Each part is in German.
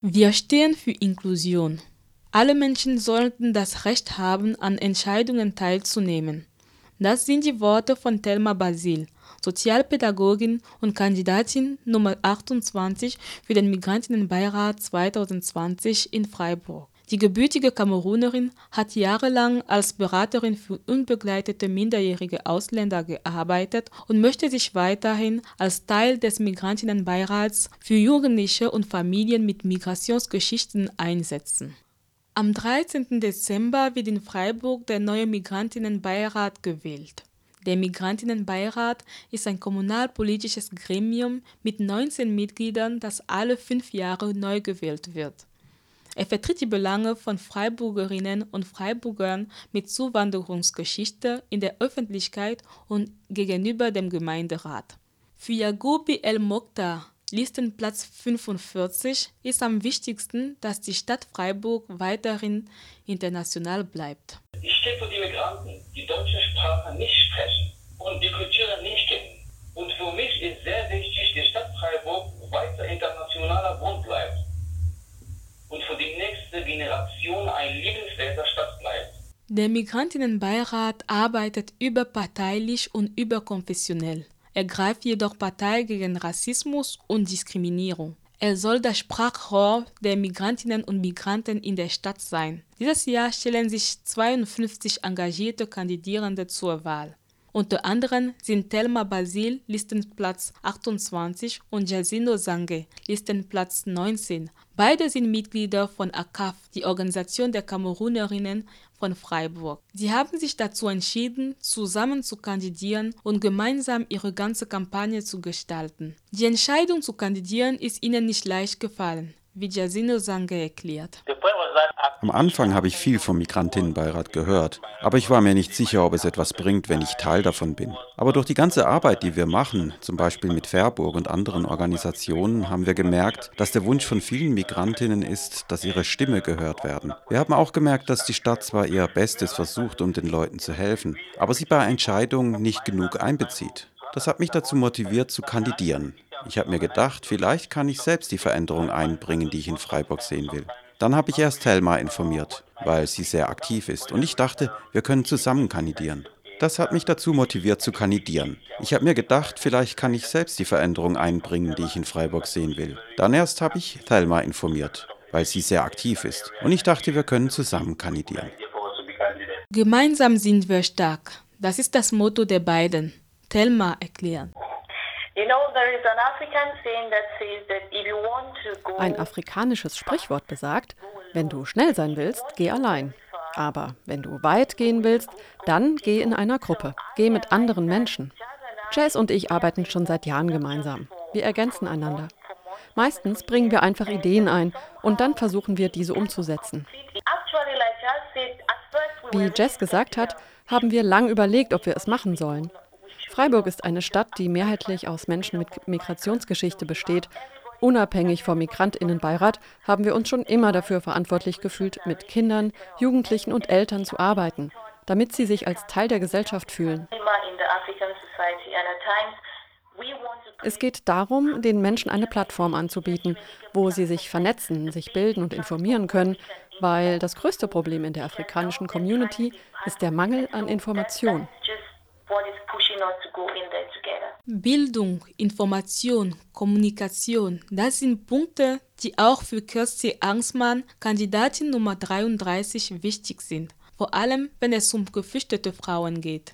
Wir stehen für Inklusion. Alle Menschen sollten das Recht haben, an Entscheidungen teilzunehmen. Das sind die Worte von Thelma Basil, Sozialpädagogin und Kandidatin Nummer 28 für den Migrantinnenbeirat 2020 in Freiburg. Die gebürtige Kamerunerin hat jahrelang als Beraterin für unbegleitete minderjährige Ausländer gearbeitet und möchte sich weiterhin als Teil des Migrantinnenbeirats für Jugendliche und Familien mit Migrationsgeschichten einsetzen. Am 13. Dezember wird in Freiburg der neue Migrantinnenbeirat gewählt. Der Migrantinnenbeirat ist ein kommunalpolitisches Gremium mit 19 Mitgliedern, das alle fünf Jahre neu gewählt wird. Er vertritt die Belange von Freiburgerinnen und Freiburgern mit Zuwanderungsgeschichte in der Öffentlichkeit und gegenüber dem Gemeinderat. Für Yagubi El Mokhtar, Listenplatz 45, ist am wichtigsten, dass die Stadt Freiburg weiterhin international bleibt. Ich stehe für die Migranten, die deutsche Sprache nicht sprechen und die Kultur nicht kennen. Und für mich ist sehr wichtig, die Stadt Freiburg weiter internationaler Bund bleibt und für die nächste Generation ein liebenswerter Stadt bleibt. Der Migrantinnenbeirat arbeitet überparteilich und überkonfessionell. Er greift jedoch Partei gegen Rassismus und Diskriminierung. Er soll das Sprachrohr der Migrantinnen und Migranten in der Stadt sein. Dieses Jahr stellen sich 52 engagierte Kandidierende zur Wahl. Unter anderem sind Thelma Basil, Listenplatz 28 und Jacindo Sange, Listenplatz 19. Beide sind Mitglieder von ACAF, die Organisation der Kamerunerinnen von Freiburg. Sie haben sich dazu entschieden, zusammen zu kandidieren und gemeinsam ihre ganze Kampagne zu gestalten. Die Entscheidung zu kandidieren ist ihnen nicht leicht gefallen, wie Jacindo Sange erklärt. Am Anfang habe ich viel vom Migrantinnenbeirat gehört, aber ich war mir nicht sicher, ob es etwas bringt, wenn ich Teil davon bin. Aber durch die ganze Arbeit, die wir machen, zum Beispiel mit Fairburg und anderen Organisationen, haben wir gemerkt, dass der Wunsch von vielen Migrantinnen ist, dass ihre Stimme gehört werden. Wir haben auch gemerkt, dass die Stadt zwar ihr Bestes versucht, um den Leuten zu helfen, aber sie bei Entscheidungen nicht genug einbezieht. Das hat mich dazu motiviert, zu kandidieren. Ich habe mir gedacht, vielleicht kann ich selbst die Veränderung einbringen, die ich in Freiburg sehen will. Dann habe ich erst Helma informiert, weil sie sehr aktiv ist und ich dachte, wir können zusammen kandidieren. Das hat mich dazu motiviert zu kandidieren. Ich habe mir gedacht, vielleicht kann ich selbst die Veränderung einbringen, die ich in Freiburg sehen will. Dann erst habe ich Thelma informiert, weil sie sehr aktiv ist. Und ich dachte, wir können zusammen kandidieren. Gemeinsam sind wir stark. Das ist das Motto der beiden. Thelma erklärt. Ein afrikanisches Sprichwort besagt, wenn du schnell sein willst, geh allein. Aber wenn du weit gehen willst, dann geh in einer Gruppe. Geh mit anderen Menschen. Chase und ich arbeiten schon seit Jahren gemeinsam. Wir ergänzen einander. Meistens bringen wir einfach Ideen ein und dann versuchen wir, diese umzusetzen. Wie Jess gesagt hat, haben wir lang überlegt, ob wir es machen sollen. Freiburg ist eine Stadt, die mehrheitlich aus Menschen mit Migrationsgeschichte besteht. Unabhängig vom Migrantinnenbeirat haben wir uns schon immer dafür verantwortlich gefühlt, mit Kindern, Jugendlichen und Eltern zu arbeiten, damit sie sich als Teil der Gesellschaft fühlen. Es geht darum, den Menschen eine Plattform anzubieten, wo sie sich vernetzen, sich bilden und informieren können, weil das größte Problem in der afrikanischen Community ist der Mangel an Information. Bildung, Information, Kommunikation, das sind Punkte, die auch für Kirsty Angstmann, Kandidatin Nummer 33, wichtig sind. Vor allem, wenn es um geflüchtete Frauen geht.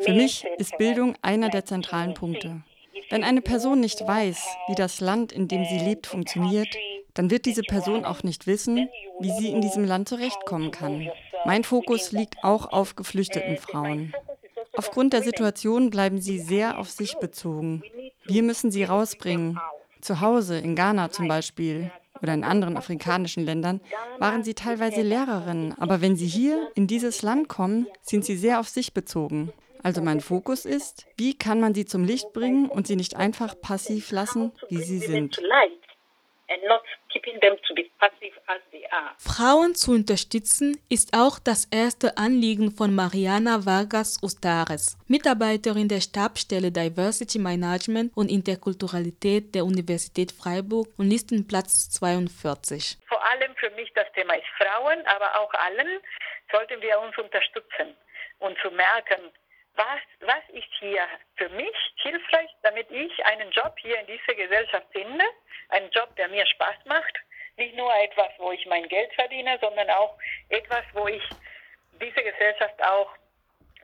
Für mich ist Bildung einer der zentralen Punkte. Wenn eine Person nicht weiß, wie das Land, in dem sie lebt, funktioniert, dann wird diese Person auch nicht wissen, wie sie in diesem Land zurechtkommen kann. Mein Fokus liegt auch auf geflüchteten Frauen. Aufgrund der Situation bleiben sie sehr auf sich bezogen. Wir müssen sie rausbringen. Zu Hause, in Ghana zum Beispiel oder in anderen afrikanischen Ländern, waren sie teilweise Lehrerinnen. Aber wenn sie hier in dieses Land kommen, sind sie sehr auf sich bezogen. Also mein Fokus ist, wie kann man sie zum Licht bringen und sie nicht einfach passiv lassen, wie sie sind. Frauen zu unterstützen ist auch das erste Anliegen von Mariana Vargas Ustares, Mitarbeiterin der Stabsstelle Diversity Management und Interkulturalität der Universität Freiburg und Listenplatz 42. Vor allem für mich das Thema ist Frauen, aber auch allen sollten wir uns unterstützen und zu merken, was, was ist hier für mich hilfreich, damit ich einen Job hier in dieser Gesellschaft finde, einen Job, der mir Spaß macht, nicht nur etwas, wo ich mein Geld verdiene, sondern auch etwas, wo ich diese Gesellschaft auch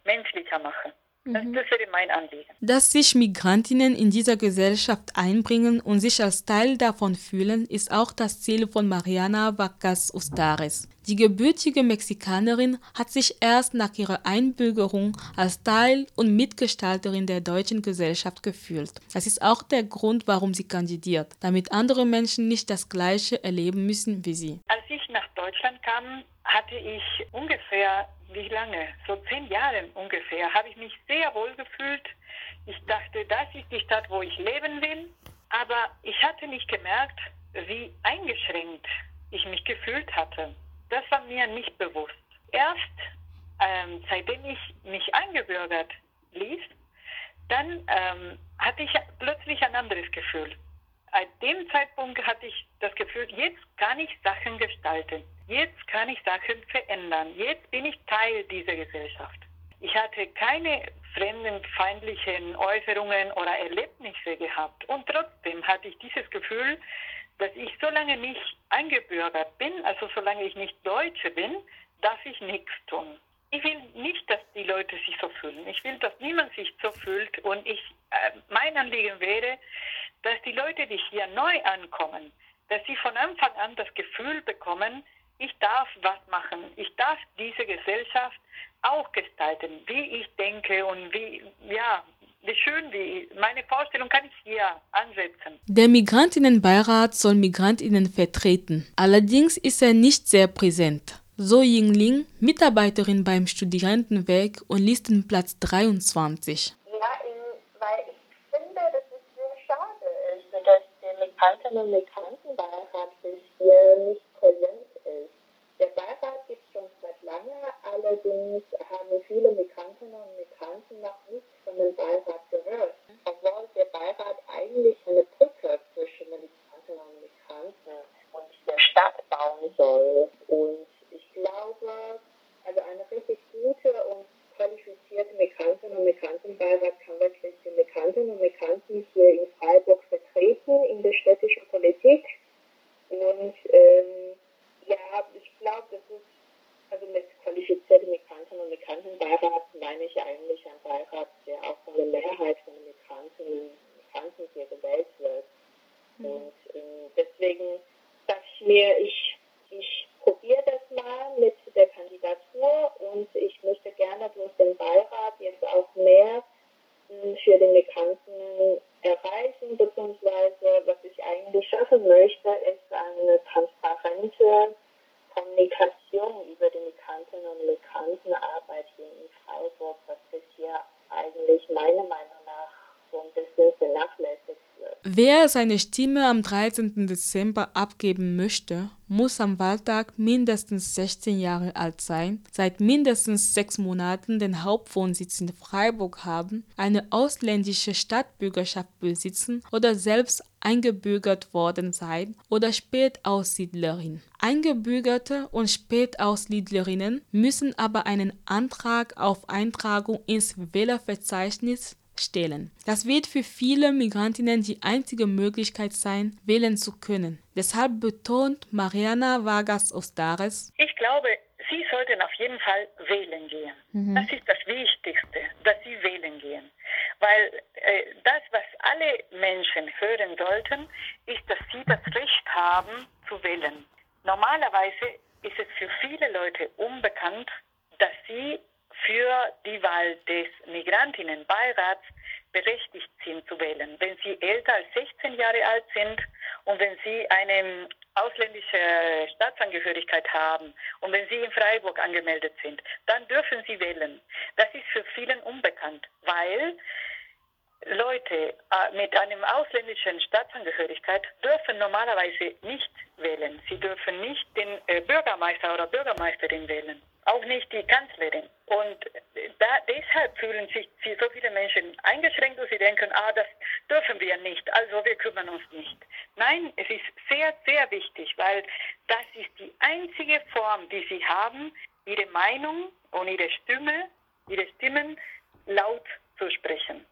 menschlicher mache. Das, mhm. wäre mein Anliegen. Dass sich Migrantinnen in dieser Gesellschaft einbringen und sich als Teil davon fühlen, ist auch das Ziel von Mariana Vacas Ustares. Die gebürtige Mexikanerin hat sich erst nach ihrer Einbürgerung als Teil und Mitgestalterin der deutschen Gesellschaft gefühlt. Das ist auch der Grund, warum sie kandidiert, damit andere Menschen nicht das Gleiche erleben müssen wie sie. Als ich nach Deutschland kam, hatte ich ungefähr wie lange? So zehn Jahre ungefähr, habe ich mich sehr wohl gefühlt. Ich dachte, das ist die Stadt, wo ich leben will. Aber ich hatte nicht gemerkt, wie eingeschränkt ich mich gefühlt hatte. Das war mir nicht bewusst. Erst ähm, seitdem ich mich eingebürgert ließ, dann ähm, hatte ich plötzlich ein anderes Gefühl. An dem Zeitpunkt hatte ich das Gefühl, jetzt kann ich Sachen gestalten. Jetzt kann ich Sachen verändern. Jetzt bin ich Teil dieser Gesellschaft. Ich hatte keine fremdenfeindlichen Äußerungen oder Erlebnisse gehabt. Und trotzdem hatte ich dieses Gefühl, dass ich solange nicht eingebürgert bin, also solange ich nicht Deutsche bin, darf ich nichts tun. Ich will nicht, dass die Leute sich so fühlen. Ich will, dass niemand sich so fühlt. Und ich, äh, mein Anliegen wäre, dass die Leute, die hier neu ankommen, dass sie von Anfang an das Gefühl bekommen, ich darf was machen. Ich darf diese Gesellschaft auch gestalten, wie ich denke und wie, ja, wie schön, wie meine Vorstellung kann ich hier ansetzen. Der Migrantinnenbeirat soll Migrantinnen vertreten. Allerdings ist er nicht sehr präsent. So Yingling, Mitarbeiterin beim Studierendenwerk und Listenplatz 23. Ja, weil ich finde, dass es sehr schade ist, dass und Migrantenbeirat hier nicht präsent der Beirat gibt es schon seit lange, allerdings haben viele Migrantinnen und Migranten noch nichts von dem Beirat gehört, obwohl der Beirat eigentlich eine Brücke zwischen Migrantinnen und Migranten und der Stadt bauen soll. Und ich glaube, also eine richtig gute und qualifizierte Migrantinnen und Migrantenbeirat kann wirklich die Migrantinnen und Migranten hier in Freiburg vertreten in der städtischen Politik. Und ähm, ja, ich glaube, das ist, also mit qualifizierten Migranten und Migrantenbeirat meine ich eigentlich einen Beirat, der auch von der Mehrheit von den Migranten und Migranten hier gewählt wird. Mhm. Und äh, deswegen dachte ich mir, ich probiere das mal mit der Kandidatur und ich möchte gerne durch den Beirat jetzt auch mehr hm, für den Migranten erreichen, beziehungsweise was ich eigentlich schaffen möchte, ist eine transparente Kommunikation über die Migrantinnen und Migrantenarbeit hier in Freiburg, was bisher eigentlich meiner Meinung nach so ein bisschen vernachlässigt wird. Wer seine Stimme am 13. Dezember abgeben möchte, muss am Wahltag mindestens 16 Jahre alt sein, seit mindestens sechs Monaten den Hauptwohnsitz in Freiburg haben, eine ausländische Stadtbürgerschaft besitzen oder selbst eingebürgert worden sein oder Spätaussiedlerin. Eingebürgerte und Spätaussiedlerinnen müssen aber einen Antrag auf Eintragung ins Wählerverzeichnis stellen. Das wird für viele Migrantinnen die einzige Möglichkeit sein, wählen zu können. Deshalb betont Mariana Vargas Ostares, ich glaube, Sie sollten auf jeden Fall wählen gehen. Mhm. Das ist das Wichtigste, dass Sie wählen gehen. Weil äh, das, was alle Menschen hören sollten, ist, dass sie das Recht haben zu wählen. Normalerweise ist es für viele Leute unbekannt, dass sie die Wahl des Migrantinnenbeirats berechtigt sind zu wählen. Wenn sie älter als 16 Jahre alt sind und wenn sie eine ausländische Staatsangehörigkeit haben und wenn sie in Freiburg angemeldet sind, dann dürfen sie wählen. Das ist für vielen unbekannt, weil Leute äh, mit einem ausländischen Staatsangehörigkeit dürfen normalerweise nicht wählen. Sie dürfen nicht den äh, Bürgermeister oder Bürgermeisterin wählen, auch nicht die Kanzlerin. Und da, deshalb fühlen sich so viele Menschen eingeschränkt und sie denken, ah, das dürfen wir nicht, also wir kümmern uns nicht. Nein, es ist sehr, sehr wichtig, weil das ist die einzige Form, die sie haben, ihre Meinung und ihre Stimme, ihre Stimmen laut zu sprechen.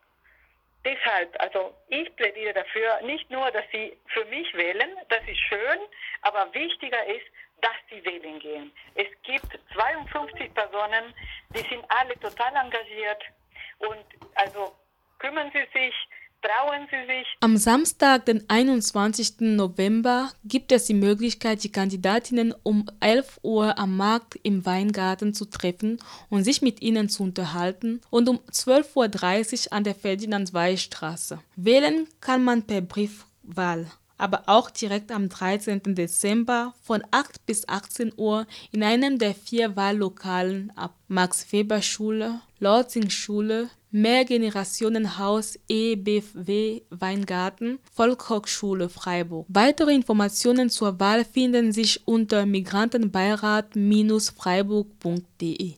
Deshalb, also ich plädiere dafür, nicht nur, dass sie für mich wählen, das ist schön, aber wichtiger ist, dass sie wählen gehen. Es gibt 52 Personen, die sind alle total engagiert und also kümmern Sie sich, trauen Sie sich. Am Samstag, den 21. November, gibt es die Möglichkeit, die Kandidatinnen um 11 Uhr am Markt im Weingarten zu treffen und sich mit ihnen zu unterhalten und um 12.30 Uhr an der Ferdinand-Wey-Straße. Wählen kann man per Briefwahl aber auch direkt am 13. Dezember von 8 bis 18 Uhr in einem der vier Wahllokalen ab Max-Weber-Schule, Lorzing-Schule, Mehrgenerationenhaus EBW Weingarten, Volkshochschule Freiburg. Weitere Informationen zur Wahl finden sich unter migrantenbeirat-freiburg.de.